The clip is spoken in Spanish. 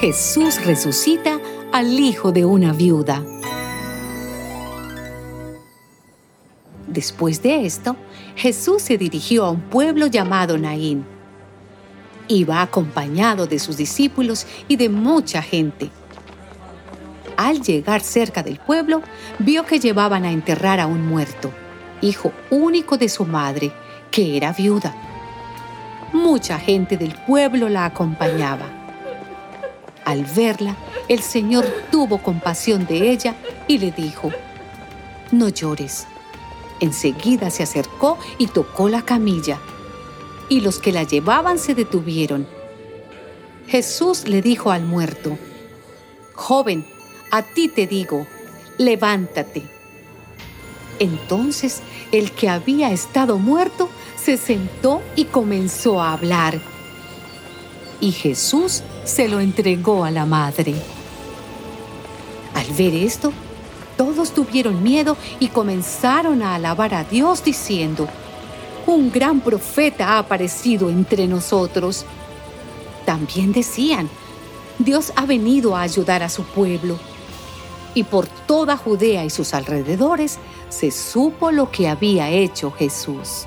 Jesús resucita al hijo de una viuda. Después de esto, Jesús se dirigió a un pueblo llamado Naín. Iba acompañado de sus discípulos y de mucha gente. Al llegar cerca del pueblo, vio que llevaban a enterrar a un muerto, hijo único de su madre, que era viuda. Mucha gente del pueblo la acompañaba. Al verla, el Señor tuvo compasión de ella y le dijo, no llores. Enseguida se acercó y tocó la camilla, y los que la llevaban se detuvieron. Jesús le dijo al muerto, Joven, a ti te digo, levántate. Entonces el que había estado muerto se sentó y comenzó a hablar. Y Jesús se lo entregó a la madre. Al ver esto, todos tuvieron miedo y comenzaron a alabar a Dios diciendo, un gran profeta ha aparecido entre nosotros. También decían, Dios ha venido a ayudar a su pueblo. Y por toda Judea y sus alrededores se supo lo que había hecho Jesús.